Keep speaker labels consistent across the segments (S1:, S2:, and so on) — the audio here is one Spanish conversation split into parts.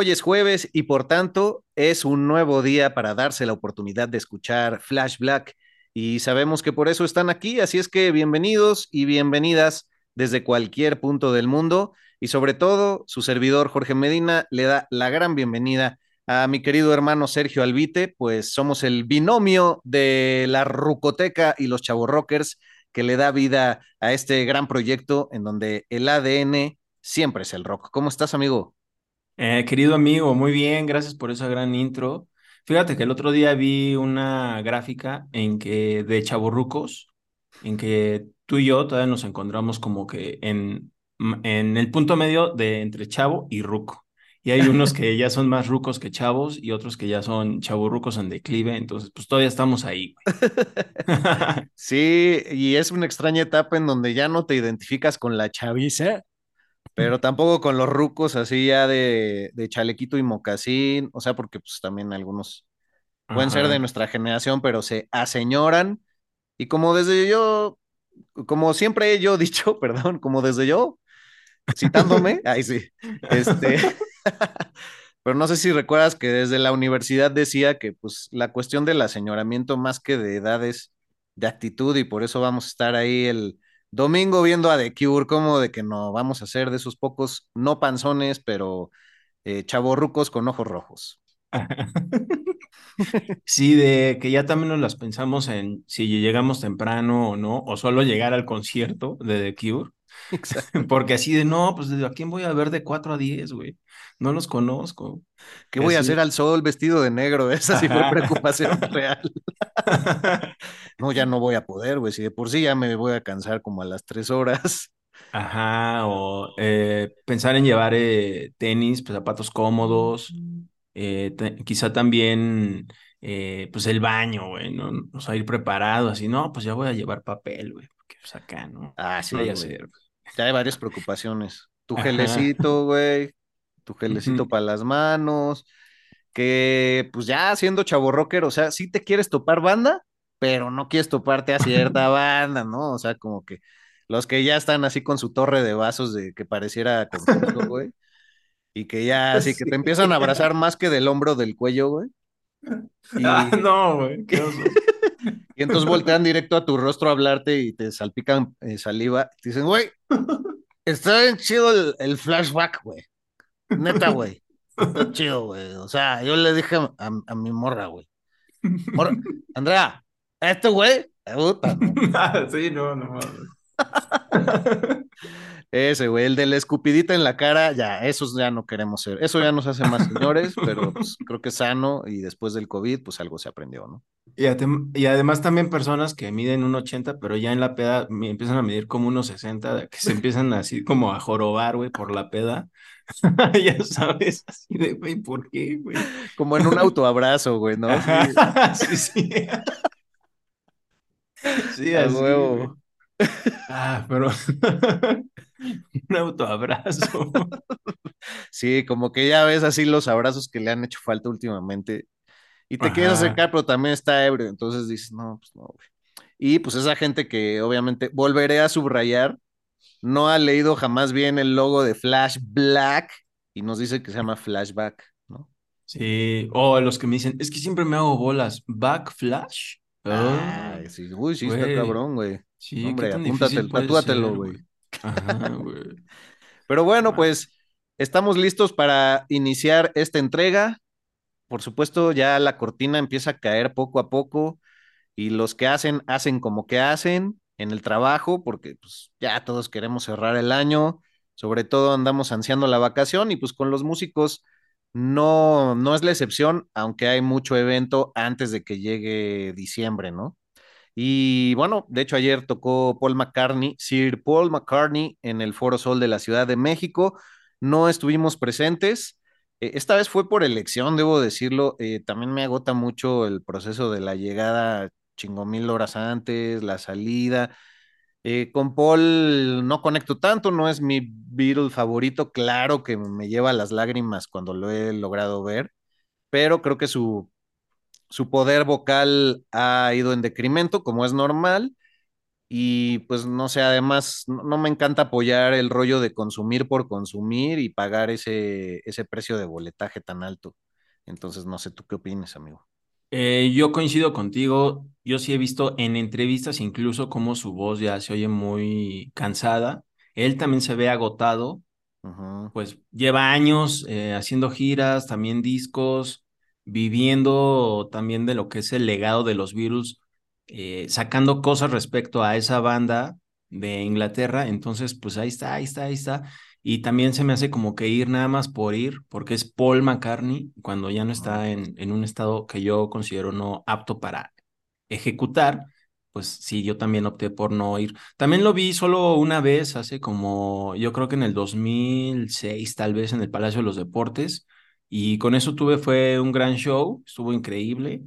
S1: Hoy es jueves y por tanto es un nuevo día para darse la oportunidad de escuchar Flash Black y sabemos que por eso están aquí, así es que bienvenidos y bienvenidas desde cualquier punto del mundo y sobre todo su servidor Jorge Medina le da la gran bienvenida a mi querido hermano Sergio Albite, pues somos el binomio de la Rucoteca y los Rockers que le da vida a este gran proyecto en donde el ADN siempre es el rock. ¿Cómo estás, amigo?
S2: Eh, querido amigo, muy bien, gracias por esa gran intro. Fíjate que el otro día vi una gráfica en que de chavorrucos, en que tú y yo todavía nos encontramos como que en, en el punto medio de entre chavo y ruco. Y hay unos que ya son más rucos que chavos y otros que ya son chavorrucos en declive, entonces pues todavía estamos ahí.
S1: Sí, y es una extraña etapa en donde ya no te identificas con la chaviza, pero tampoco con los rucos así ya de, de chalequito y mocasín, o sea, porque pues también algunos pueden ser de nuestra generación, pero se aseñoran. Y como desde yo, como siempre he yo dicho, perdón, como desde yo, citándome, ahí sí, este, pero no sé si recuerdas que desde la universidad decía que pues la cuestión del aseñoramiento más que de edades, de actitud, y por eso vamos a estar ahí el domingo viendo a The Cure, como de que no vamos a ser de esos pocos, no panzones, pero eh, chavorrucos con ojos rojos.
S2: Sí, de que ya también nos las pensamos en si llegamos temprano o no, o solo llegar al concierto de The Cure.
S1: Exacto.
S2: Porque así de, no, pues ¿a quién voy a ver de 4 a 10, güey? No los conozco.
S1: ¿Qué voy a hacer al sol vestido de negro? Esa sí fue preocupación real. No, ya no voy a poder, güey. Si de por sí ya me voy a cansar como a las tres horas.
S2: Ajá, o eh, pensar en llevar eh, tenis, pues, zapatos cómodos, eh, quizá también, pues el baño, güey, ¿no? O sea, ir preparado, así, no, pues ya voy a llevar papel, güey, pues acá, ¿no?
S1: Ah, sí,
S2: No vaya a
S1: güey.
S2: ser.
S1: Ya hay varias preocupaciones. Tu
S2: Ajá.
S1: gelecito, güey. Tu gelecito para las manos. Que pues ya siendo chavo rocker, o sea, sí te quieres topar banda, pero no quieres toparte a cierta banda, ¿no? O sea, como que los que ya están así con su torre de vasos de que pareciera concurso, güey. Y que ya así que te empiezan a abrazar más que del hombro del cuello, güey. Y,
S2: Ah, no, güey.
S1: Y entonces voltean directo a tu rostro a hablarte y te salpican eh, saliva. Te dicen, güey, está bien chido el, flashback, güey. Neta, güey. Está chido, güey. O sea, yo le dije a, mi morra, güey. Morra, Andrea, este güey, ¿no?
S2: Sí, no, no.
S1: Ese, güey, el de la escupidita en la cara, ya, esos ya no queremos ser. Eso ya nos hace más señores, pero pues, creo que es sano y después del COVID, pues algo se aprendió, ¿no?
S2: Y, y además también personas que miden un 80, pero ya en la peda me empiezan a medir como unos 60, de que se empiezan así como a jorobar, güey, por la peda. Ya sabes, así de, güey, ¿por qué, güey?
S1: Como en un autoabrazo, güey, ¿no? Sí,
S2: sí, sí. Sí,
S1: a
S2: así,
S1: huevo.
S2: güey. Ah, pero un autoabrazo.
S1: Sí, como que ya ves así los abrazos que le han hecho falta últimamente. Y te quieres acercar, pero también está ebrio. Entonces dices, no, pues no, güey. Y pues esa gente que obviamente volveré a subrayar, no ha leído jamás bien el logo de Flash Black y nos dice que se llama Flashback, ¿no?
S2: Sí, o los que me dicen, es que siempre me hago bolas. ¿Backflash? Ah,
S1: Ay, sí, uy, sí, está cabrón, güey.
S2: Sí,
S1: Hombre,
S2: qué tan
S1: apúntate,
S2: difícil puede
S1: tatúatelo, güey.
S2: Ajá, güey.
S1: Pero bueno, pues estamos listos para iniciar esta entrega. Por supuesto, ya la cortina empieza a caer poco a poco y los que hacen, hacen como que hacen en el trabajo, porque pues ya todos queremos cerrar el año, sobre todo andamos ansiando la vacación y pues con los músicos no, no es la excepción, aunque hay mucho evento antes de que llegue diciembre, ¿no? Y bueno, de hecho ayer tocó Paul McCartney, Sir Paul McCartney en el Foro Sol de la Ciudad de México. No estuvimos presentes. Eh, esta vez fue por elección, debo decirlo. Eh, también me agota mucho el proceso de la llegada chingo mil horas antes, la salida. Eh, con Paul no conecto tanto, no es mi Beatle favorito. Claro que me lleva las lágrimas cuando lo he logrado ver, pero creo que su su poder vocal ha ido en decremento, como es normal. Y pues no sé, además no, me encanta apoyar el rollo de consumir por consumir y pagar ese, ese precio de boletaje tan alto. Entonces, no sé, ¿tú qué opinas, amigo?
S2: Eh, yo coincido contigo. Yo sí he visto en entrevistas incluso cómo su voz ya se oye muy cansada. Él también se ve agotado. Pues lleva años eh, haciendo giras, también discos viviendo también de lo que es el legado de los Beatles, eh, sacando cosas respecto a esa banda de Inglaterra. Entonces, pues ahí está, ahí está, ahí está. Y también se me hace como que ir nada más por ir, porque es Paul McCartney, cuando ya no está en, en un estado que yo considero no apto para ejecutar, pues sí, yo también opté por no ir. También lo vi solo una vez, hace como, yo creo que en el 2006, tal vez en el Palacio de los Deportes, y con eso tuve, fue un gran show, estuvo increíble.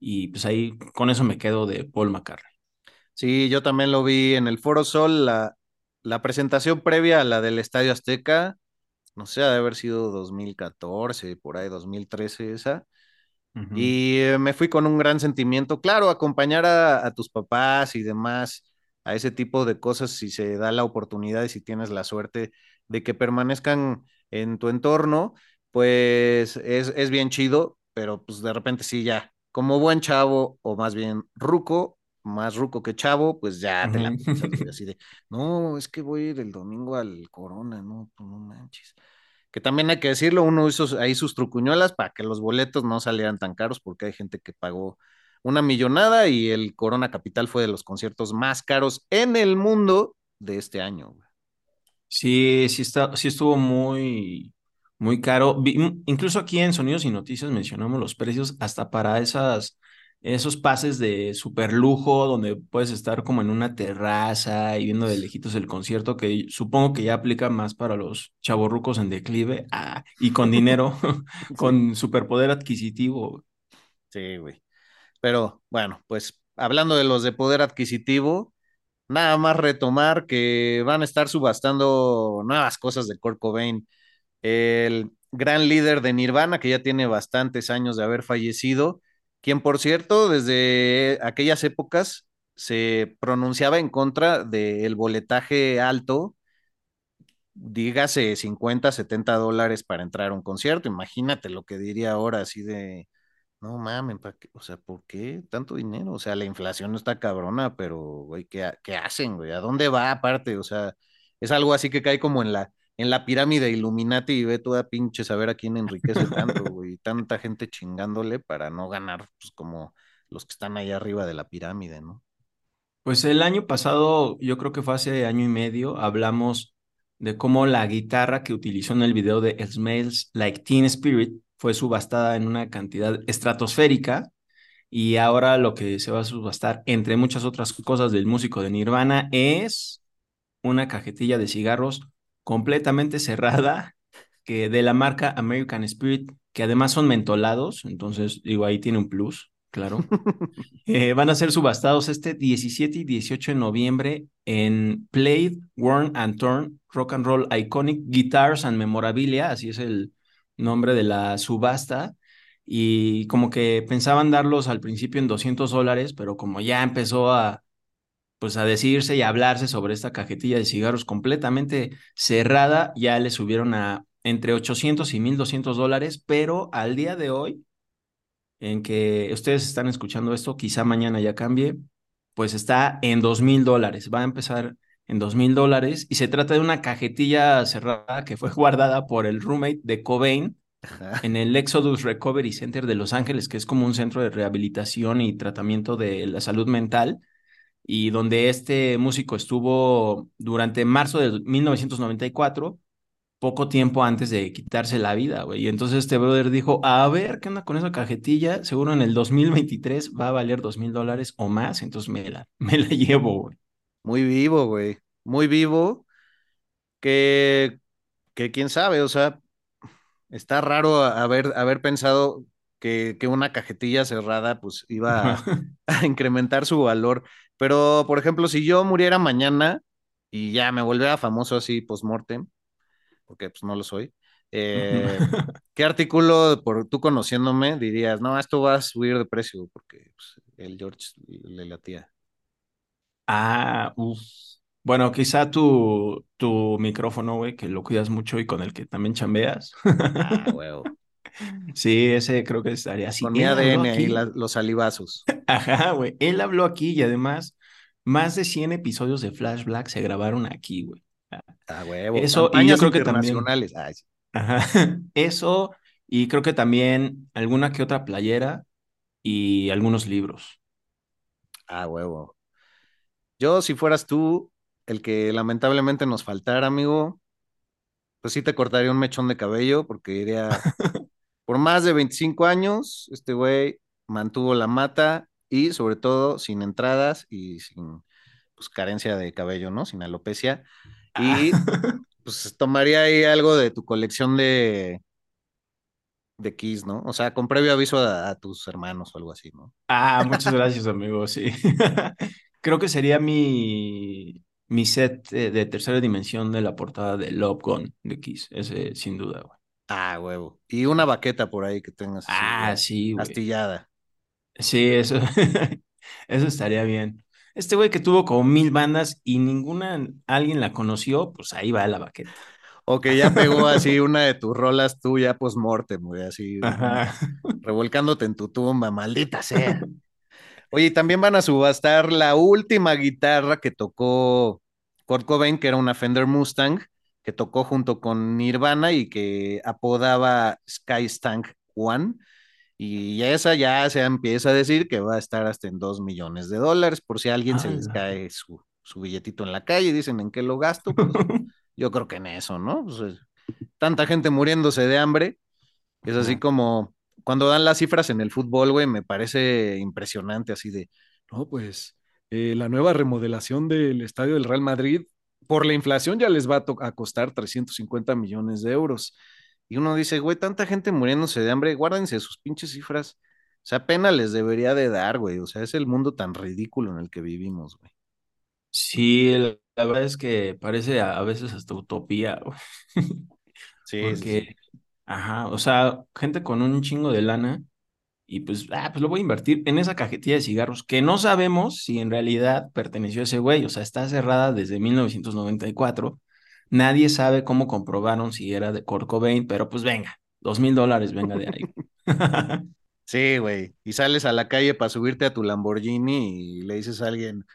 S2: Y pues ahí con eso me quedo de Paul McCartney.
S1: Sí, yo también lo vi en el Foro Sol, la, la presentación previa a la del Estadio Azteca, no sé, ha de haber sido 2014, por ahí 2013 esa. Y eh, me fui con un gran sentimiento, claro, acompañar a, a, tus papás y demás a ese tipo de cosas si se da la oportunidad y si tienes la suerte de que permanezcan en tu entorno, pues es, es bien chido, pero pues de repente sí, ya, como buen chavo, o más bien ruco, más ruco que chavo, pues ya te la así de, no, es que voy a ir el domingo al Corona, no, pues no manches. Que también hay que decirlo, uno hizo ahí sus trucuñuelas para que los boletos no salieran tan caros, porque hay gente que pagó una millonada y el Corona Capital fue de los conciertos más caros en el mundo de este año.
S2: Sí, sí, está, sí estuvo muy, muy caro. Incluso aquí en Sonidos y Noticias mencionamos los precios hasta para esas, esos pases de super lujo donde puedes estar como en una terraza y viendo de lejitos el concierto que supongo que ya aplica más para los chavorrucos en declive ah, y con dinero, con superpoder adquisitivo.
S1: Sí, güey. Pero bueno, pues hablando de los de poder adquisitivo, nada más retomar que van a estar subastando nuevas cosas de Kurt Cobain el gran líder de Nirvana, que ya tiene bastantes años de haber fallecido, quien por cierto, desde aquellas épocas se pronunciaba en contra del boletaje alto, dígase 50, 70 dólares para entrar a un concierto. Imagínate lo que diría ahora, así de, no mames, o sea, ¿por qué tanto dinero? O sea, la inflación no está cabrona, pero, güey, ¿qué, ¿qué hacen, güey? ¿A dónde va aparte? O sea, es algo así que cae como en la en la pirámide Illuminati y ve toda pinche saber a quién enriquece tanto, güey, tanta gente chingándole para no ganar, pues como los que están ahí arriba de la pirámide, ¿no?
S2: Pues el año pasado, yo creo que fue hace año y medio, hablamos de cómo la guitarra que utilizó en el video de Smells Like Teen Spirit fue subastada en una cantidad estratosférica y ahora lo que se va a subastar, entre muchas otras cosas del músico de Nirvana, es una cajetilla de cigarros completamente cerrada, que de la marca American Spirit, que además son mentolados, entonces digo, ahí tiene un plus, claro. Eh, van a ser subastados este 17 y 18 de noviembre en Played, Worn and Torn Rock and Roll Iconic Guitars and Memorabilia, así es el nombre de la subasta. Y como que pensaban darlos al principio en 200 dólares, pero como ya empezó a, pues a decirse y a hablarse sobre esta cajetilla de cigarros completamente cerrada, ya le subieron a entre 800 y 1200 dólares, pero al día de hoy, en que ustedes están escuchando esto, quizá mañana ya cambie, pues está en 2000 dólares. Va a empezar en dos mil dólares y se trata de una cajetilla cerrada que fue guardada por el roommate de Cobain en el Exodus Recovery Center de Los Ángeles, que es como un centro de rehabilitación y tratamiento de la salud mental, y donde este músico estuvo durante marzo de 1994 poco tiempo antes de quitarse la vida, güey. Y entonces este brother dijo, a ver, ¿qué onda con esa cajetilla? Seguro en el 2023 va a valer dos mil dólares o más, entonces me la, me la llevo, güey.
S1: Muy vivo, güey. Muy vivo. Que, que quién sabe, o sea, está raro haber, haber pensado que, que una cajetilla cerrada pues iba a, a incrementar su valor. Pero, por ejemplo, si yo muriera mañana y ya me volviera famoso así post-mortem, porque pues no lo soy. Eh, ¿Qué artículo, por tú conociéndome, dirías, no, esto va a subir de precio porque pues, el George le latía?
S2: Ah, uff. Bueno, quizá tu, tu micrófono, güey, que lo cuidas mucho y con el que también chambeas.
S1: Ah, huevo.
S2: Sí, ese creo que estaría así.
S1: Con mi ADN la- los salivazos.
S2: Ajá, güey. Él habló aquí y además más de 100 episodios de Flash Black se grabaron aquí, güey.
S1: Ah, huevo.
S2: Eso, y yo creo que también.
S1: Ay.
S2: Ajá. Eso, y creo que también alguna que otra playera y algunos libros.
S1: Ah, huevo. Yo, si fueras tú, el que lamentablemente nos faltara, amigo, pues sí te cortaría un mechón de cabello porque diría, por más de 25 años, este güey mantuvo la mata y sobre todo sin entradas y sin pues carencia de cabello, ¿no? Sin alopecia. Y pues tomaría ahí algo de tu colección de, de Kiss, ¿no? O sea, con previo aviso a, a tus hermanos o algo así, ¿no?
S2: Ah, muchas gracias, amigo, sí. Creo que sería mi, mi set eh, de tercera dimensión de la portada de Love Gone de Kiss, ese sin duda, güey.
S1: Ah, huevo. Y una baqueta por ahí que tengas
S2: Ah, sí, güey.
S1: astillada.
S2: Sí, eso, eso estaría bien. Este güey que tuvo como mil bandas y ninguna alguien la conoció, pues ahí va la baqueta.
S1: O que ya pegó así una de tus rolas tú ya post-mortem, güey, así
S2: Ajá.
S1: revolcándote en tu tumba, maldita sea. Oye, también van a subastar la última guitarra que tocó Kurt Cobain, que era una Fender Mustang, que tocó junto con Nirvana y que apodaba Sky Stank One. Y esa ya se empieza a decir que va a estar hasta en dos millones de dólares, por si a alguien se les
S2: Ah.
S1: cae su, su billetito en la calle y dicen en qué lo gasto, pues yo creo que en eso, ¿no? Pues, tanta gente muriéndose de hambre, es así como cuando dan las cifras en el fútbol, güey, me parece impresionante, así de, no, pues eh, la nueva remodelación del estadio del Real Madrid, por la inflación ya les va a, costar 350 millones de euros. Y uno dice, güey, tanta gente muriéndose de hambre, guárdense sus pinches cifras. O sea, pena les debería de dar, güey. O sea, es el mundo tan ridículo en el que vivimos, güey.
S2: Sí, la la verdad es que parece a, a veces hasta utopía, güey.
S1: Sí, sí,
S2: Porque,
S1: sí.
S2: ajá, o sea, gente con un chingo de lana y pues, ah, pues lo voy a invertir en esa cajetilla de cigarros que no sabemos si en realidad perteneció a ese güey, o sea, está cerrada desde 1994. Nadie sabe cómo comprobaron si era de Kurt Cobain, pero pues venga, dos mil dólares, venga de ahí.
S1: Sí, güey. Y sales a la calle para subirte a tu Lamborghini y le dices a alguien,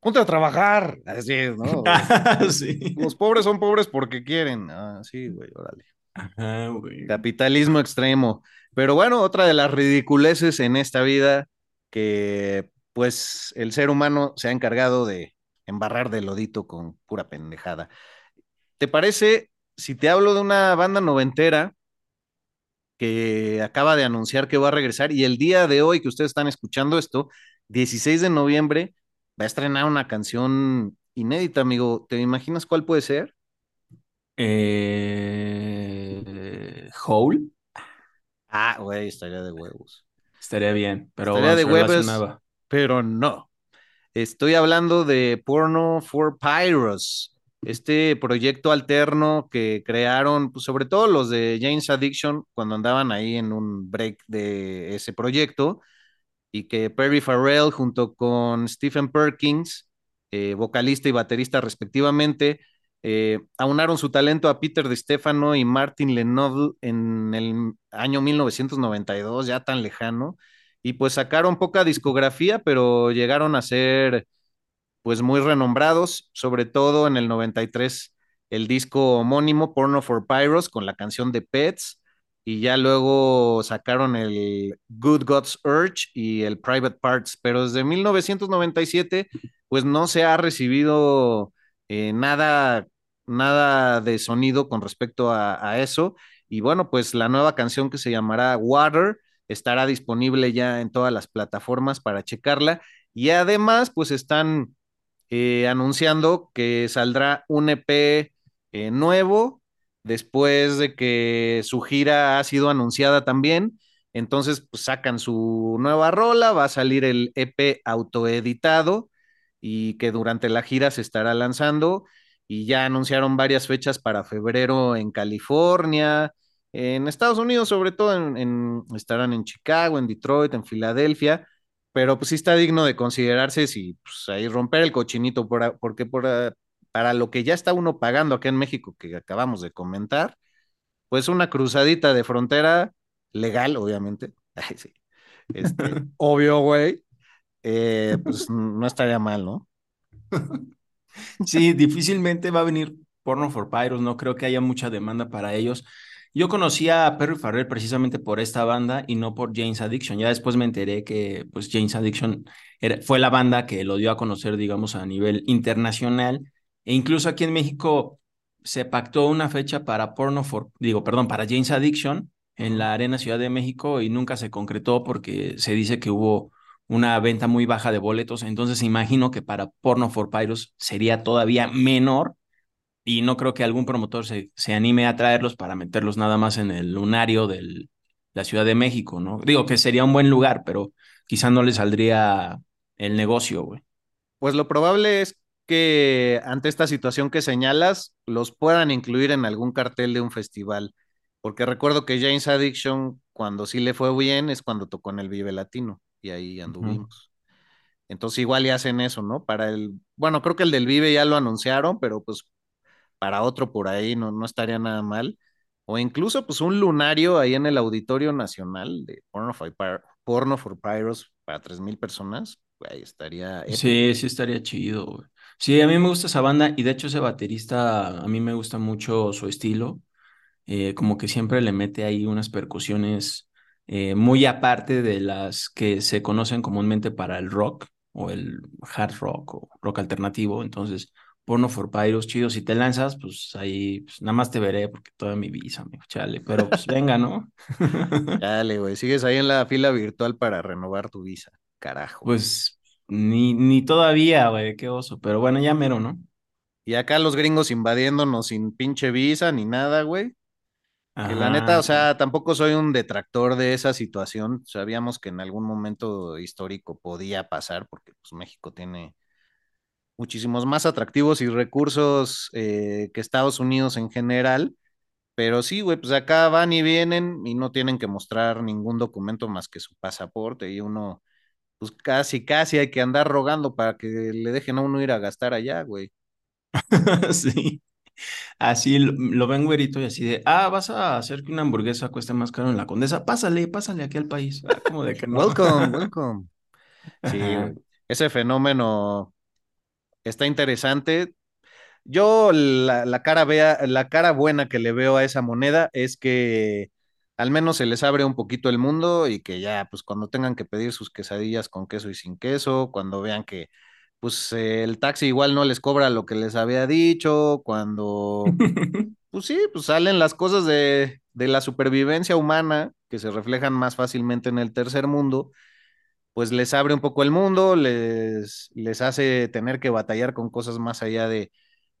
S1: ponte a trabajar. Así es, ¿no?
S2: Sí.
S1: Los pobres son pobres porque quieren. Ah, sí, güey, órale.
S2: Ajá, güey.
S1: Capitalismo extremo. Pero bueno, otra de las ridiculeces en esta vida que pues el ser humano se ha encargado de embarrar de lodito con pura pendejada. ¿Te parece si te hablo de una banda noventera que acaba de anunciar que va a regresar y el día de hoy que ustedes están escuchando esto, 16 de noviembre, va a estrenar una canción inédita, amigo? ¿Te imaginas cuál puede ser?
S2: Eh, Hole
S1: Ah, güey, estaría de huevos.
S2: estaría bien, pero
S1: Estaría de huevos, pero no. Estoy hablando de Porno for Pyros, este proyecto alterno que crearon, pues, sobre todo los de James Addiction, cuando andaban ahí en un break de ese proyecto, y que Perry Farrell junto con Stephen Perkins, eh, vocalista y baterista respectivamente, eh, aunaron su talento a Peter De Stefano y Martin Lenoble en el año 1992, ya tan lejano, y pues sacaron poca discografía, pero llegaron a ser pues muy renombrados, sobre todo en el 93 el disco homónimo Porno for Pyros con la canción de Pets y ya luego sacaron el Good God's Urge y el Private Parts, pero desde 1997 pues no se ha recibido eh, nada, nada de sonido con respecto a, eso. Y bueno pues la nueva canción que se llamará Water estará disponible ya en todas las plataformas para checarla. Y además pues están eh, anunciando que saldrá un EP eh, nuevo después de que su gira ha sido anunciada también. Entonces, pues, sacan su nueva rola, va a salir el EP autoeditado y que durante la gira se estará lanzando. Y ya anunciaron varias fechas para febrero en California, en Estados Unidos, sobre todo en, estarán en Chicago, en Detroit, en Filadelfia pero pues sí está digno de considerarse si pues, ahí romper el cochinito, por, porque por, para lo que ya está uno pagando acá en México, que acabamos de comentar, pues una cruzadita de frontera legal, obviamente. Este, obvio, güey. Eh, pues no estaría mal, ¿no?
S2: Sí, difícilmente va a venir Porno for Pyros, no creo que haya mucha demanda para ellos. Yo conocí a Perry Farrell precisamente por esta banda y no por James Addiction. Ya después me enteré que pues James Addiction fue la banda que lo dio a conocer, digamos, a nivel internacional. E incluso aquí en México se pactó una fecha para Porno for, digo, perdón, para James Addiction en la Arena Ciudad de México y nunca se concretó porque se dice que hubo una venta muy baja de boletos. Entonces imagino que para Porno for Pyros sería todavía menor y no creo que algún promotor se, se anime a traerlos para meterlos nada más en el lunario de la Ciudad de México, ¿no? Digo que sería un buen lugar, pero quizá no le saldría el negocio, güey.
S1: Pues lo probable es que ante esta situación que señalas, los puedan incluir en algún cartel de un festival, porque recuerdo que James Addiction, cuando sí le fue bien, es cuando tocó en el Vive Latino, y ahí anduvimos. Entonces igual y hacen eso, ¿no? Para el, bueno, creo que el del Vive ya lo anunciaron, pero pues para otro por ahí no, no estaría nada mal. O incluso pues un lunario ahí en el Auditorio Nacional de Porno for, Porno for Pyros para 3.000 personas, ahí estaría...
S2: Sí, sí estaría chido, güey. Sí, a mí me gusta esa banda y de hecho ese baterista, a mí me gusta mucho su estilo, eh, como que siempre le mete ahí unas percusiones eh, muy aparte de las que se conocen comúnmente para el rock o el hard rock o rock alternativo, entonces Porno for Pyros, chido. Si te lanzas, pues ahí pues, nada más te veré porque toda mi visa, amigo, chale. Pero pues venga, ¿no?
S1: Dale, güey. Sigues ahí en la fila virtual para renovar tu visa. Carajo.
S2: Pues ni, ni todavía, güey, qué oso. Pero bueno, ya mero, ¿no?
S1: Y acá los gringos invadiéndonos sin pinche visa ni nada, güey. Que la neta, o sea, tampoco soy un detractor de esa situación. Sabíamos que en algún momento histórico podía pasar, porque pues México tiene muchísimos más atractivos y recursos eh, que Estados Unidos en general. Pero sí, güey, pues acá van y vienen y no tienen que mostrar ningún documento más que su pasaporte y uno, pues casi, casi hay que andar rogando para que le dejen a uno ir a gastar allá, güey.
S2: sí. Así lo, ven güerito y así de, ah, vas a hacer que una hamburguesa cueste más caro en la Condesa, pásale, pásale aquí al país. Ah, como de que no.
S1: Welcome, welcome. Sí, ese fenómeno está interesante. Yo la, cara vea, la cara buena que le veo a esa moneda es que al menos se les abre un poquito el mundo y que ya, pues cuando tengan que pedir sus quesadillas con queso y sin queso, cuando vean que pues el taxi igual no les cobra lo que les había dicho, cuando pues sí, pues salen las cosas de, de la supervivencia humana que se reflejan más fácilmente en el tercer mundo pues les abre un poco el mundo, les, les hace tener que batallar con cosas más allá de,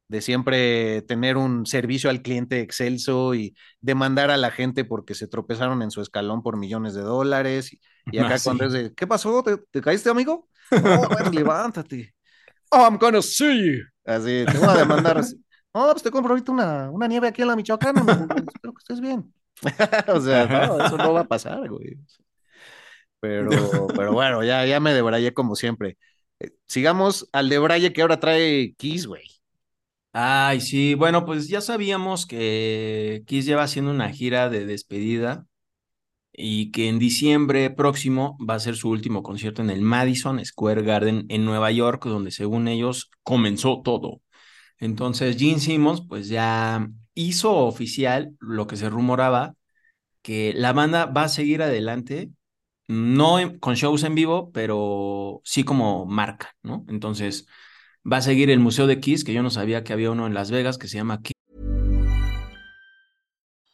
S1: de siempre tener un servicio al cliente excelso y demandar a la gente porque se tropezaron en su escalón por millones de dólares. Y, acá ah, cuando es de, ¿qué pasó? ¿Te, caíste, amigo? Oh, bueno, levántate. Oh, I'm gonna see you. Así, te voy a demandar. Oh, pues te compro ahorita una, una nieve aquí en la Michoacana. espero que estés bien. o sea, no, eso no va a pasar, güey. Pero, pero bueno, ya, ya me debrayé como siempre. Eh, sigamos al debraye que ahora trae Kiss, güey.
S2: Ay, sí, bueno, pues ya sabíamos que Kiss lleva haciendo una gira de despedida y que en diciembre próximo va a ser su último concierto en el Madison Square Garden en Nueva York, donde según ellos comenzó todo. Entonces Gene Simmons pues ya hizo oficial lo que se rumoraba, que la banda va a seguir adelante, no con shows en vivo, pero sí como marca, ¿no? Entonces va a seguir el Museo de Kiss, que yo no sabía que había uno en Las Vegas que se llama Kiss.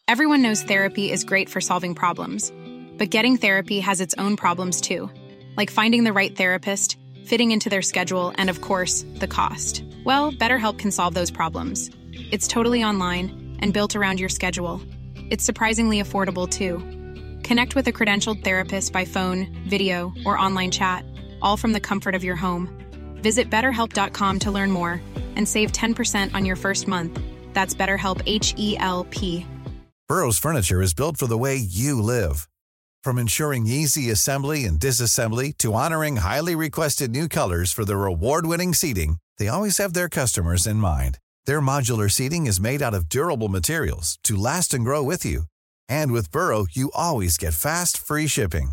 S3: Everyone knows therapy is great for solving problems, but getting therapy has its own problems too, like finding the right therapist, fitting into their schedule, and of course, the cost. Well, BetterHelp can solve those problems. It's totally online and built around your schedule. It's surprisingly affordable too. Connect with a credentialed therapist by phone, video, or online chat, all from the comfort of your home. Visit betterhelp.com to learn more and save 10% on your first month. That's BetterHelp H E L P.
S4: Burrow's furniture is built for the way you live. From ensuring easy assembly and disassembly to honoring highly requested new colors for their award-winning seating, they always have their customers in mind. Their modular seating is made out of durable materials to last and grow with you. And with Burrow, you always get fast, free shipping.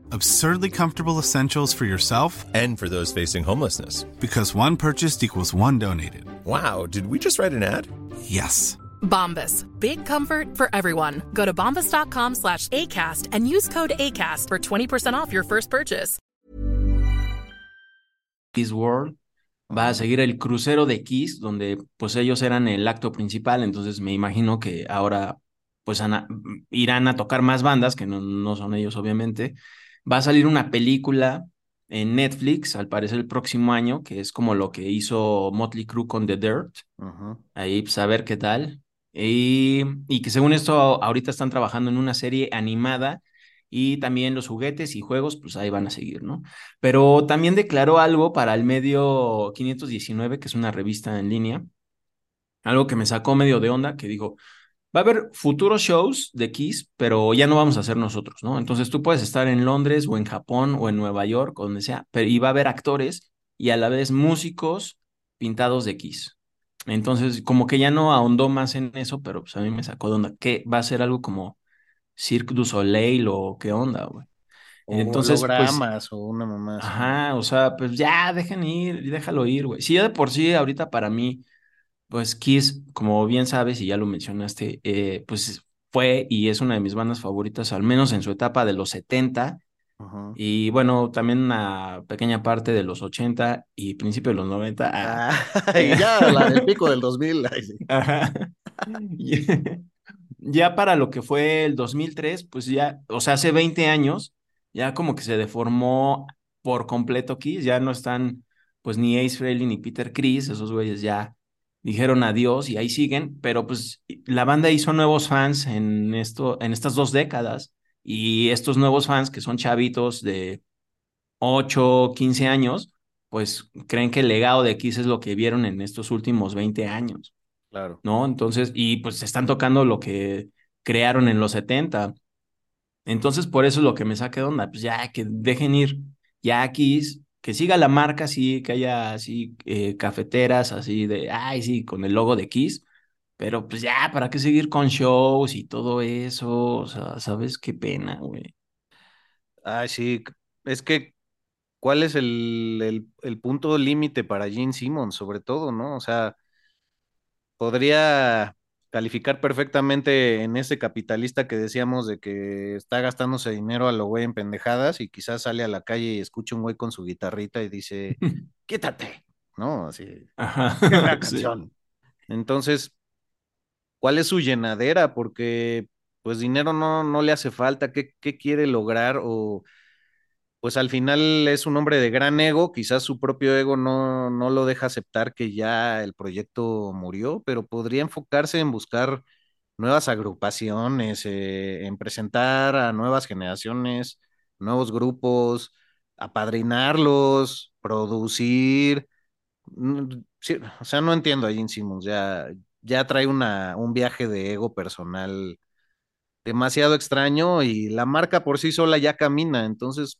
S5: Absurdly comfortable essentials for yourself
S6: And for those facing homelessness.
S5: because one purchased equals one donated.
S6: Wow, did we just write an ad?
S5: Yes.
S7: Bombas. Big comfort for everyone. Go to bombas.com slash ACAST and use code ACAST for 20% off your first purchase.
S2: Kiss World. Va a seguir el crucero de Kiss, donde pues ellos eran el acto principal, entonces me imagino que ahora pues ana- irán a tocar más bandas, que no, no son ellos obviamente. Va a salir una película en Netflix, al parecer el próximo año, que es como lo que hizo Motley Crue con The Dirt. Ahí, pues a ver qué tal. Y, y que según esto, ahorita están trabajando en una serie animada y también los juguetes y juegos, pues ahí van a seguir, ¿no? Pero también declaró algo para el medio 519, que es una revista en línea, algo que me sacó medio de onda, que dijo, va a haber futuros shows de Kiss, pero ya no vamos a hacer nosotros, ¿no? Entonces tú puedes estar en Londres o en Japón o en Nueva York o donde sea, pero y va a haber actores y a la vez músicos pintados de Kiss. Entonces, como que ya no ahondó más en eso, pero pues a mí me sacó de onda. ¿Qué va a ser algo como Cirque du Soleil o qué onda, güey?
S1: O
S2: Entonces, pues,
S1: o una mamá.
S2: Ajá, o sea, pues ya dejen ir, déjalo ir, güey. Si ya de por sí ahorita para mí, pues Kiss, como bien sabes y ya lo mencionaste, eh, pues fue y es una de mis bandas favoritas, al menos en su etapa de los 70
S1: Ujú.
S2: y bueno, también una pequeña parte de los 80 y principio de los 90. ah,
S1: Ah, y ya la del pico del 2000. ay, sí.
S2: Ajá. Ya para lo que fue el 2003, pues ya, o sea, hace 20 años, ya como que se deformó por completo Kiss, ya no están, pues ni Ace Frehley ni Peter Criss, esos güeyes ya dijeron adiós y ahí siguen, pero pues la banda hizo nuevos fans en esto, en estas dos décadas, y estos nuevos fans que son chavitos de 8, 15 años, pues creen que el legado de Kiss es lo que vieron en estos últimos 20 años.
S1: Claro.
S2: ¿no? Entonces, y pues están tocando lo que crearon en los 70. Entonces, por eso es lo que me saca de onda, pues ya que dejen ir, ya aquí, que siga la marca así, que haya así eh, cafeteras así de, ay, sí, con el logo de Kiss, pero pues ya, ¿para qué seguir con shows y todo eso? O sea, ¿sabes qué pena, güey?
S1: Ay, sí. Es que, ¿cuál es el, el, el punto límite para Gene Simmons, sobre todo, ¿no? O sea, podría calificar perfectamente en ese capitalista que decíamos de que está gastándose dinero a lo güey en pendejadas y quizás sale a la calle y escucha un güey con su guitarrita y dice, quítate, ¿no? Así,
S2: Ajá.
S1: la
S2: Sí.
S1: canción. Entonces, ¿cuál es su llenadera? Porque pues dinero no, no le hace falta, ¿qué, qué quiere lograr? O pues al final es un hombre de gran ego, quizás su propio ego no, no lo deja aceptar que ya el proyecto murió, pero podría enfocarse en buscar nuevas agrupaciones, eh, en presentar a nuevas generaciones, nuevos grupos, apadrinarlos, producir. Mm, o sea, no entiendo a Gene Simmons, ya, ya trae una, un viaje de ego personal demasiado extraño y la marca por sí sola ya camina, entonces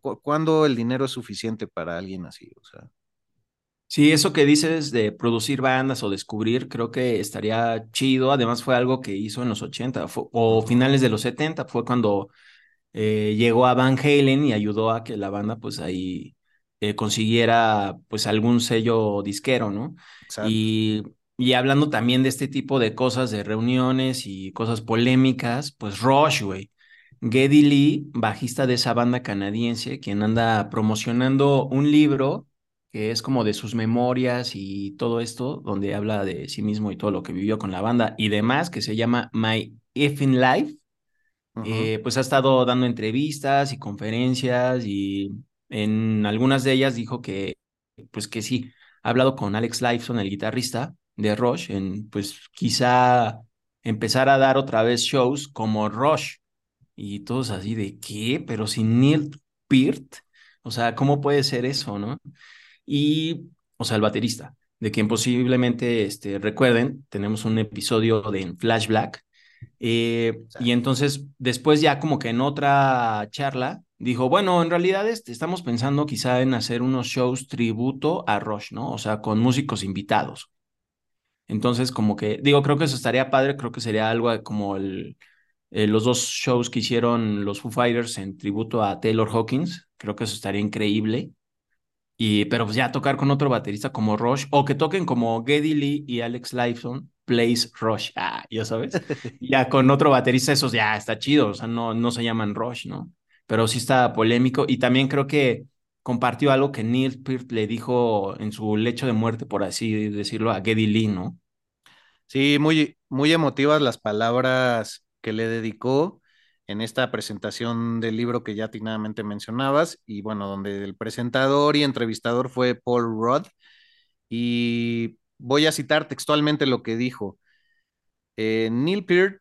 S1: cu- ¿cuándo el dinero es suficiente para alguien así? O sea,
S2: Sí, eso que dices de producir bandas o descubrir, creo que estaría chido. Además, fue algo que hizo en los 80 fu- o finales de los 70. Fue cuando eh, llegó a Van Halen y ayudó a que la banda, pues ahí eh, consiguiera, pues algún sello disquero, ¿no?
S1: exacto.
S2: Y, y hablando también de este tipo de cosas, de reuniones y cosas polémicas, pues Rush, güey. Geddy Lee, bajista de esa banda canadiense, quien anda promocionando un libro que es como de sus memorias y todo esto, donde habla de sí mismo y todo lo que vivió con la banda y demás, que se llama My Effing Life. Eh, pues ha estado dando entrevistas y conferencias y en algunas de ellas dijo que, pues que sí, ha hablado con Alex Lifeson, el guitarrista de Rush, en pues quizá empezar a dar otra vez shows como Rush y todos así de qué, pero sin Neil Peart, o sea, ¿cómo puede ser eso, no? Y, o sea, el baterista, de quien posiblemente este, recuerden, tenemos un episodio de en Flash Black. eh, y entonces, después ya como que en otra charla, dijo, bueno, en realidad este, estamos pensando quizá en hacer unos shows tributo a Rush, ¿no? O sea, con músicos invitados. Entonces, como que, digo, creo que eso estaría padre, creo que sería algo como el, eh, los dos shows que hicieron los Foo Fighters en tributo a Taylor Hawkins, creo que eso estaría increíble. Y, pero pues ya tocar con otro baterista como Rush, o que toquen como Geddy Lee y Alex Lifeson, plays Rush, ah, ya sabes. Ya con otro baterista, esos ya está chido, o sea, no, no se llaman Rush, ¿no? Pero sí está polémico y también creo que compartió algo que Neil Peart le dijo en su lecho de muerte, por así decirlo, a Geddy Lee, ¿no?
S1: Sí, muy, muy emotivas las palabras que le dedicó en esta presentación del libro que ya atinadamente mencionabas, y bueno, donde el presentador y entrevistador fue Paul Rudd, y voy a citar textualmente lo que dijo. Eh, Neil Peart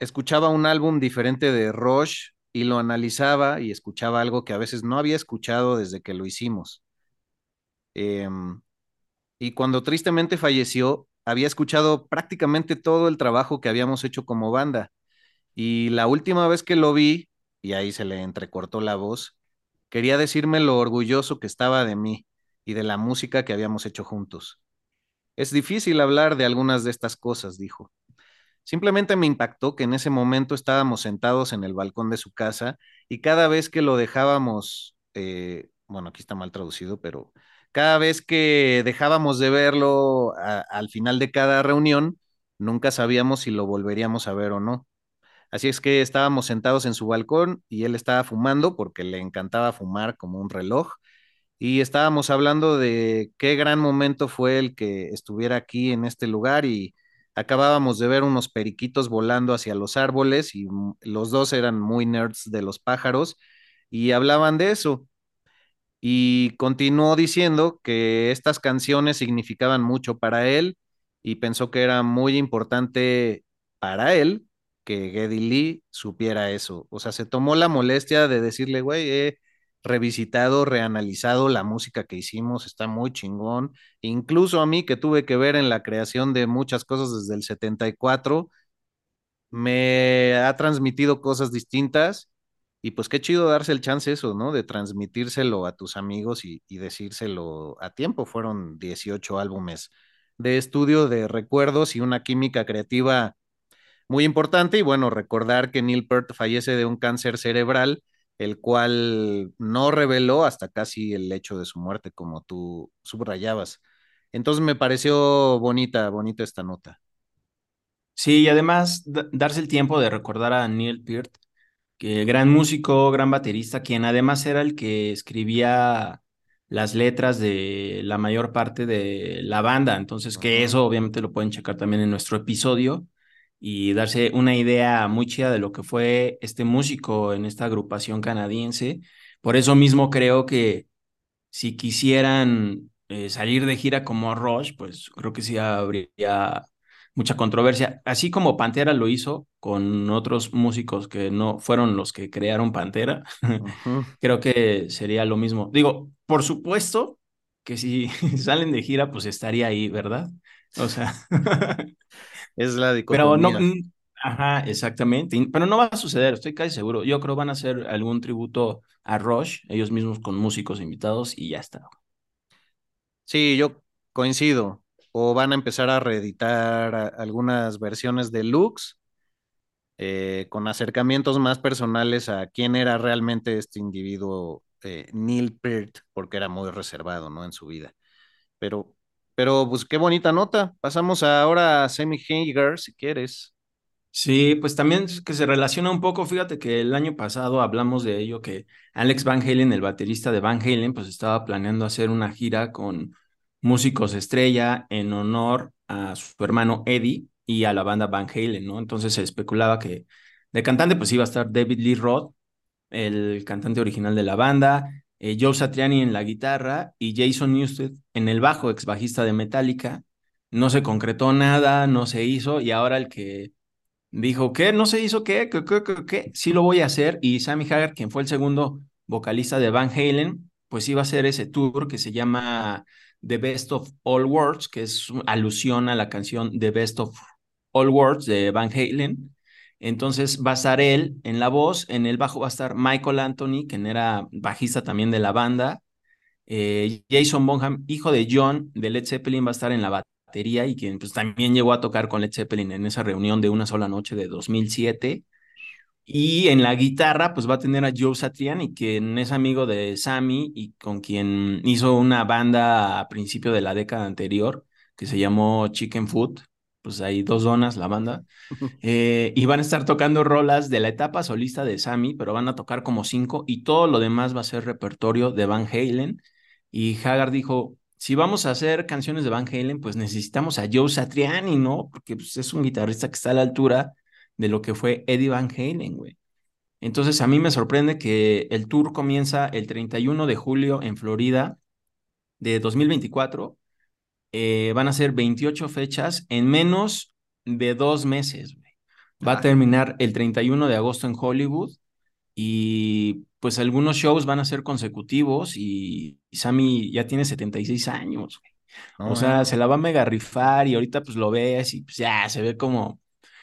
S1: escuchaba un álbum diferente de Rush y lo analizaba y escuchaba algo que a veces no había escuchado desde que lo hicimos. Em, y cuando tristemente falleció, había escuchado prácticamente todo el trabajo que habíamos hecho como banda. Y la última vez que lo vi, y ahí se le entrecortó la voz, quería decirme lo orgulloso que estaba de mí y de la música que habíamos hecho juntos. Es difícil hablar de algunas de estas cosas, dijo. Simplemente me impactó que en ese momento estábamos sentados en el balcón de su casa y cada vez que lo dejábamos, eh, bueno, aquí está mal traducido, pero cada vez que dejábamos de verlo al final de cada reunión, nunca sabíamos si lo volveríamos a ver o no. Así es que estábamos sentados en su balcón y él estaba fumando porque le encantaba fumar como un reloj y estábamos hablando de qué gran momento fue el que estuviera aquí en este lugar y acabábamos de ver unos periquitos volando hacia los árboles y mm, los dos eran muy nerds de los pájaros y hablaban de eso. Y continuó diciendo que estas canciones significaban mucho para él y pensó que era muy importante para él que Geddy Lee supiera eso. O sea, se tomó la molestia de decirle, güey, he revisitado, reanalizado la música que hicimos, está muy chingón. Incluso a mí que tuve que ver en la creación de muchas cosas desde el 74, me ha transmitido cosas distintas y pues qué chido darse el chance eso, ¿no? De transmitírselo a tus amigos y, y decírselo a tiempo. Fueron 18 álbumes de estudio de recuerdos y una química creativa muy importante. Y bueno, recordar que Neil Peart fallece de un cáncer cerebral, el cual no reveló hasta casi el hecho de su muerte, como tú subrayabas. Entonces me pareció bonita, bonita esta nota.
S2: Sí, y además darse el tiempo de recordar a Neil Peart, que gran músico, gran baterista, quien además era el que escribía las letras de la mayor parte de la banda. Entonces, que eso obviamente lo pueden checar también en nuestro episodio y darse una idea muy chida de lo que fue este músico en esta agrupación canadiense. Por eso mismo creo que si quisieran eh, salir de gira como Rush, pues creo que sí habría mucha controversia, así como Pantera lo hizo con otros músicos que no fueron los que crearon Pantera, creo que sería lo mismo. Digo, por supuesto que si salen de gira, pues estaría ahí, ¿verdad? O sea,
S1: es la dicotomía.
S2: Pero no, ajá, exactamente, pero no va a suceder, estoy casi seguro. Yo creo van a hacer algún tributo a Rush, ellos mismos con músicos invitados y ya está.
S1: Sí, yo coincido o van a empezar a reeditar algunas versiones de Lux eh, con acercamientos más personales a quién era realmente este individuo eh, Neil Peart, porque era muy reservado, ¿no? En su vida. Pero, pero, pues qué bonita nota. Pasamos ahora a Sammy Hagar, si quieres.
S2: Sí, pues también que se relaciona un poco, fíjate que el año pasado hablamos de ello, que Alex Van Halen, el baterista de Van Halen, pues estaba planeando hacer una gira con músicos estrella en honor a su hermano Eddie y a la banda Van Halen, ¿no? Entonces se especulaba que de cantante pues iba a estar David Lee Roth, el cantante original de la banda, eh, Joe Satriani en la guitarra y Jason Newsted en el bajo, ex bajista de Metallica. No se concretó nada, no se hizo y ahora el que dijo que no se hizo, ¿qué? ¿Qué, qué, qué, qué? Sí lo voy a hacer y Sammy Hagar, quien fue el segundo vocalista de Van Halen, pues iba a hacer ese tour que se llama The Best of All Worlds, que es alusión a la canción The Best of All Worlds de Van Halen. Entonces va a estar él en la voz, en el bajo va a estar Michael Anthony, quien era bajista también de la banda. Eh, Jason Bonham, hijo de John de Led Zeppelin, va a estar en la batería y quien pues, también llegó a tocar con Led Zeppelin en esa reunión de una sola noche de 2007. Y en la guitarra, pues va a tener a Joe Satriani, quien es amigo de Sammy y con quien hizo una banda a principio de la década anterior que se llamó Chicken Food. Pues hay dos donas la banda. Eh, y van a estar tocando rolas de la etapa solista de Sammy, pero van a tocar como cinco y todo lo demás va a ser repertorio de Van Halen. Y Hagar dijo, si vamos a hacer canciones de Van Halen, pues necesitamos a Joe Satriani, ¿no? Porque pues, es un guitarrista que está a la altura de lo que fue Eddie Van Halen, güey. Entonces a mí me sorprende que el tour comienza el 31 de julio en Florida de 2024. Eh, van a ser 28 fechas en menos de dos meses. Güey. Va a terminar el 31 de agosto en Hollywood y pues algunos shows van a ser consecutivos y, Sammy ya tiene 76 años. Güey. o sea, se la va a mega rifar y ahorita pues lo ves y pues ya se ve como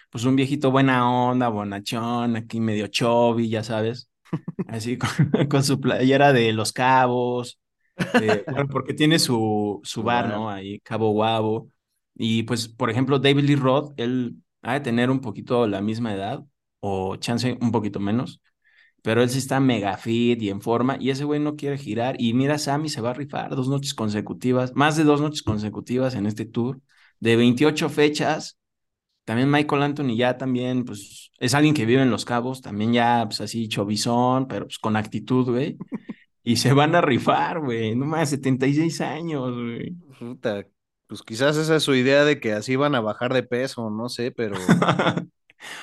S2: pues un viejito buena onda, bonachón, aquí medio chubby, ya sabes, así con, su playera de Los Cabos, porque tiene su, su bar, ¿no? Ahí, Cabo Guabo. Y pues, por ejemplo, David Lee Roth, él ha de tener un poquito la misma edad, o chance un poquito menos, pero él sí está mega fit y en forma, y ese güey no quiere girar. Y mira, Sammy se va a rifar dos noches consecutivas, más de dos noches consecutivas en este tour, de 28 fechas, también Michael Anthony ya también, pues, es alguien que vive en Los Cabos, también ya, pues, así, chovizón, pero pues con actitud, güey. Y se van a rifar, güey. No más, 76 años, güey.
S1: Puta, pues quizás esa es su idea de que así van a bajar de peso, no sé, pero...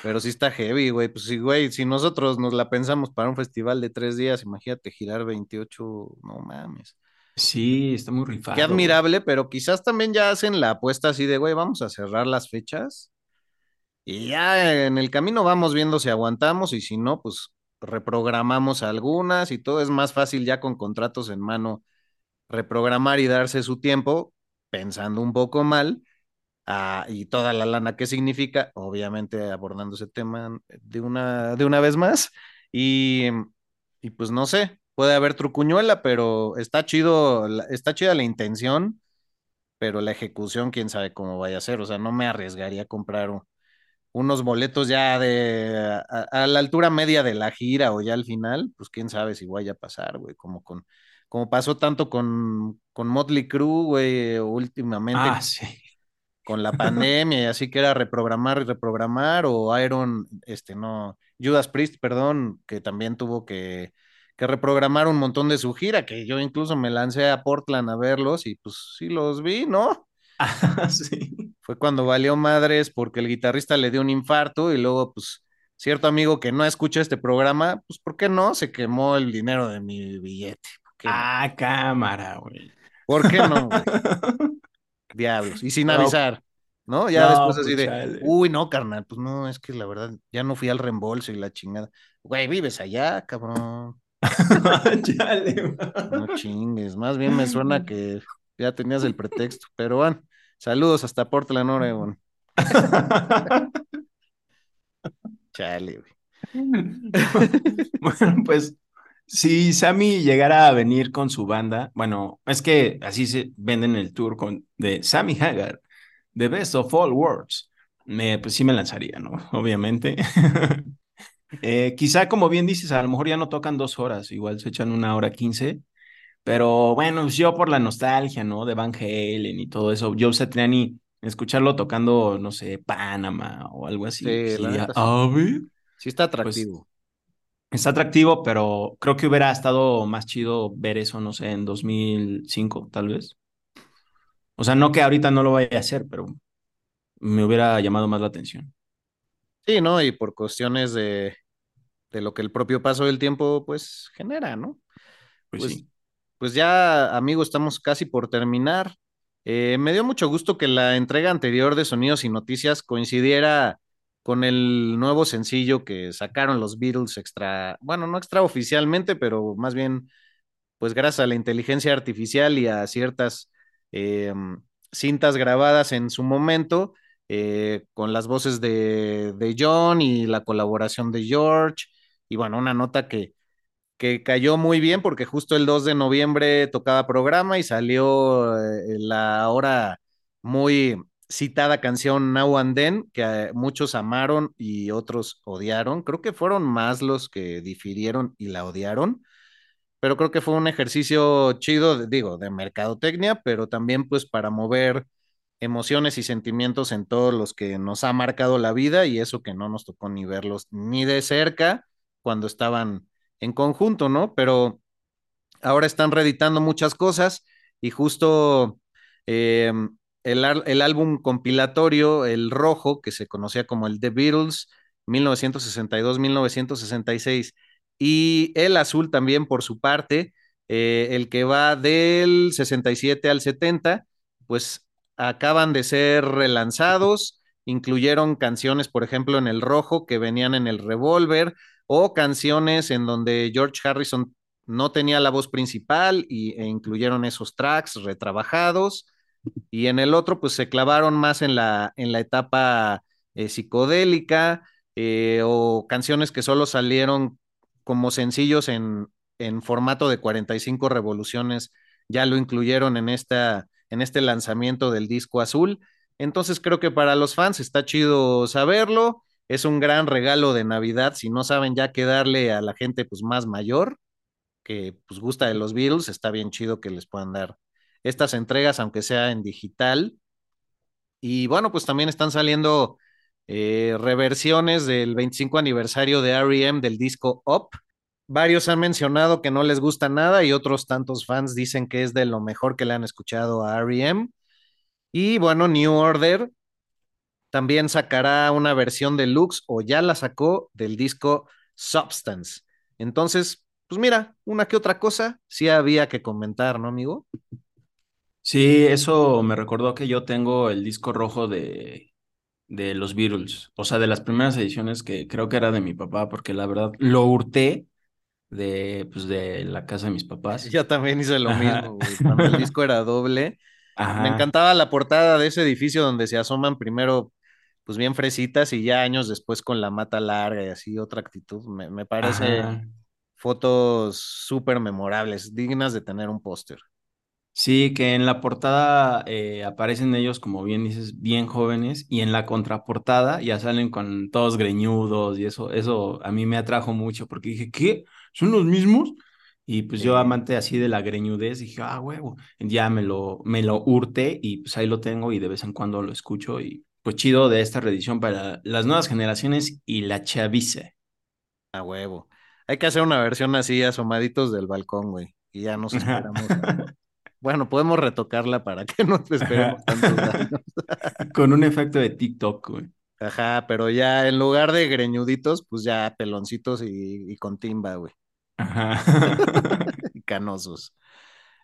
S1: pero sí está heavy, güey. Pues sí, güey, si nosotros nos la pensamos para un festival de tres días, imagínate girar 28, no mames.
S2: Sí, está muy rifado.
S1: Qué admirable, pero quizás también ya hacen la apuesta así de, güey, vamos a cerrar las fechas y ya en el camino vamos viendo si aguantamos y si no, pues reprogramamos algunas y todo es más fácil ya con contratos en mano reprogramar y darse su tiempo pensando un poco mal ah, y toda la lana que significa, obviamente abordando ese tema de una, de una vez más y, y pues no sé, puede haber trucuñuela, pero está chido, está chida la intención, pero la ejecución quién sabe cómo vaya a ser, o sea, no me arriesgaría a comprar un unos boletos ya de a, la altura media de la gira o ya al final, pues quién sabe si vaya a pasar, güey, como con como pasó tanto con, con Motley Crue, güey, últimamente.
S2: Ah, sí.
S1: con la pandemia y así que era reprogramar y reprogramar, o Iron, este, no, Judas Priest, perdón, que también tuvo que, que reprogramar un montón de su gira, que yo incluso me lancé a Portland a verlos y pues sí los vi, ¿no?
S2: sí.
S1: Fue cuando valió madres porque el guitarrista le dio un infarto y luego, pues, cierto amigo que no escucha este programa, pues, ¿por qué no? Se quemó el dinero de mi billete.
S2: Ah, cámara, güey.
S1: ¿Por qué no, güey? Diablos. Y sin avisar, ¿no? Ya
S2: No,
S1: después así
S2: pues,
S1: de, uy, no, carnal, pues no, es que la verdad, ya no fui al reembolso y la chingada. Güey, vives allá, cabrón.
S2: Chale.
S1: No chingues. Más bien me suena que ya tenías el pretexto. Pero bueno, saludos hasta Portland, Oregon. Chale, güey.
S2: Bueno, pues si Sammy llegara a venir con su banda, bueno, es que así se venden el tour con, de Sammy Hagar, The Best of All Worlds, me, pues sí me lanzaría, ¿no? Obviamente. Eh, quizá, como bien dices, a lo mejor ya no tocan dos horas, igual se echan una hora quince, pero bueno, pues yo por la nostalgia, ¿no? De Van Halen y todo eso, Joe Satriani, escucharlo tocando, no sé, Panamá o algo así.
S1: Sí,
S2: sí,
S1: la.
S2: "A ver".
S1: Sí está
S2: Pues,
S1: atractivo.
S2: Está atractivo, pero creo que hubiera estado más chido ver eso, no sé, en 2005, tal vez. O sea, no que ahorita no lo vaya a hacer, pero me hubiera llamado más la atención.
S1: Sí, ¿no? Y por cuestiones de, de lo que el propio paso del tiempo, pues, genera, ¿no?
S2: Pues,
S1: Pues,
S2: sí.
S1: Pues ya, amigo, estamos casi por terminar. Eh, me dio mucho gusto que la entrega anterior de Sonidos y Noticias coincidiera con el nuevo sencillo que sacaron los Beatles extra, bueno, no extra oficialmente, pero más bien, pues gracias a la inteligencia artificial y a ciertas eh, cintas grabadas en su momento, eh, con las voces de, de John y la colaboración de George, y bueno, una nota que que cayó muy bien porque justo el 2 de noviembre tocaba programa y salió eh, la ahora muy citada canción Now and Then, que eh, muchos amaron y otros odiaron. Creo que fueron más los que difirieron y la odiaron, pero creo que fue un ejercicio chido, digo, de mercadotecnia, pero también pues para mover emociones y sentimientos en todos los que nos ha marcado la vida y eso que no nos tocó ni verlos ni de cerca cuando estaban en conjunto, ¿no? Pero ahora están reeditando muchas cosas y justo el, al- el álbum compilatorio, el rojo, que se conocía como el The Beatles, 1962-1966, y el azul también por su parte, eh, el que va del 67 al 70, pues acaban de ser relanzados, incluyeron canciones, por ejemplo, en el rojo que venían en el revólver, o canciones en donde George Harrison no tenía la voz principal y, e incluyeron esos tracks retrabajados. Y en el otro, pues se clavaron más en la, en la etapa eh, psicodélica eh, o canciones que solo salieron como sencillos en, en formato de 45 revoluciones, ya lo incluyeron en, esta, en este lanzamiento del disco azul. Entonces creo que para los fans está chido saberlo. Es un gran regalo de Navidad. Si no saben ya qué darle a la gente pues, más mayor, que pues gusta de los Beatles, está bien chido que les puedan dar estas entregas, aunque sea en digital. Y bueno, pues también están saliendo eh, reversiones del 25 aniversario de REM del disco Up. Varios han mencionado que no les gusta nada y otros tantos fans dicen que es de lo mejor que le han escuchado a REM. Y bueno, New Order también sacará una versión deluxe o ya la sacó del disco Substance. Entonces, pues mira, una que otra cosa sí había que comentar, ¿no, amigo?
S2: Sí, eso me recordó que yo tengo el disco rojo de, de los Beatles, o sea, de las primeras ediciones que creo que era de mi papá, porque la verdad lo hurté de, pues, de la casa de mis papás.
S1: Yo también hice lo mismo, güey, cuando el disco era doble. Me encantaba la portada de ese edificio donde se asoman primero, pues bien fresitas y ya años después con la mata larga y así otra actitud. Me, me parece
S2: Ajá.
S1: fotos súper memorables, dignas de tener un póster.
S2: Sí, que en la portada eh, aparecen ellos, como bien dices, bien jóvenes, y en la contraportada ya salen con todos greñudos y eso, eso a mí me atrajo mucho porque dije, ¿qué? ¿Son los mismos? Y pues yo, amante así de la greñudez, dije, ah, huevo, ya me lo, me lo hurté y pues ahí lo tengo y de vez en cuando lo escucho y pues chido de esta reedición para las nuevas generaciones y la chavice.
S1: A huevo. Hay que hacer una versión así, asomaditos del balcón, güey. Y ya nos esperamos. bueno, podemos retocarla para que no te esperemos tantos años.
S2: Con un efecto de TikTok, güey.
S1: Ajá, pero ya en lugar de greñuditos, pues ya peloncitos y, y con timba, güey.
S2: Ajá.
S1: canosos.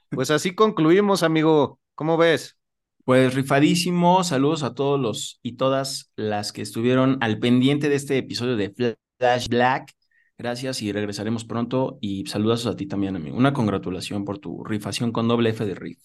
S1: Pues así concluimos, amigo. ¿Cómo ves?
S2: Pues rifadísimo, saludos a todos los y todas las que estuvieron al pendiente de este episodio de Flash Black. Gracias y regresaremos pronto. Y saludos a ti también, amigo. Una congratulación por tu rifación con doble F de riff.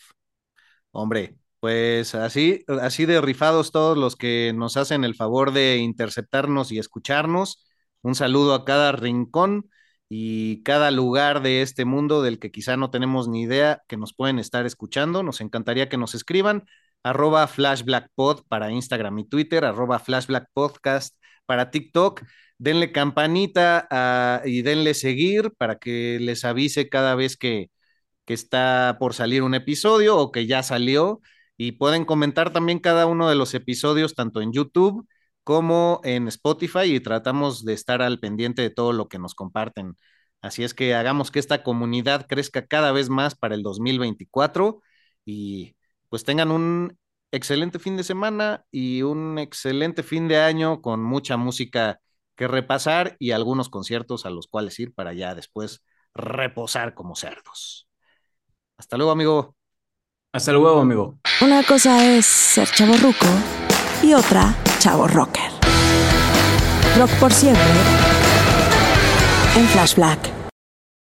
S1: Hombre, pues así, así de rifados todos los que nos hacen el favor de interceptarnos y escucharnos. Un saludo a cada rincón y cada lugar de este mundo del que quizá no tenemos ni idea que nos pueden estar escuchando. Nos encantaría que nos escriban arroba flashblackpod para Instagram y Twitter, arroba flashblackpodcast para TikTok. Denle campanita ah, y denle seguir para que les avise cada vez que, que está por salir un episodio o que ya salió. Y pueden comentar también cada uno de los episodios, tanto en YouTube como en Spotify, y tratamos de estar al pendiente de todo lo que nos comparten. Así es que hagamos que esta comunidad crezca cada vez más para el 2024 y pues tengan un excelente fin de semana y un excelente fin de año con mucha música que repasar y algunos conciertos a los cuales ir para ya después reposar como cerdos. Hasta luego, amigo.
S2: Hasta luego, amigo.
S8: Una cosa es ser chavo ruco y otra chavo rocker. Rock por siempre en Flash Black.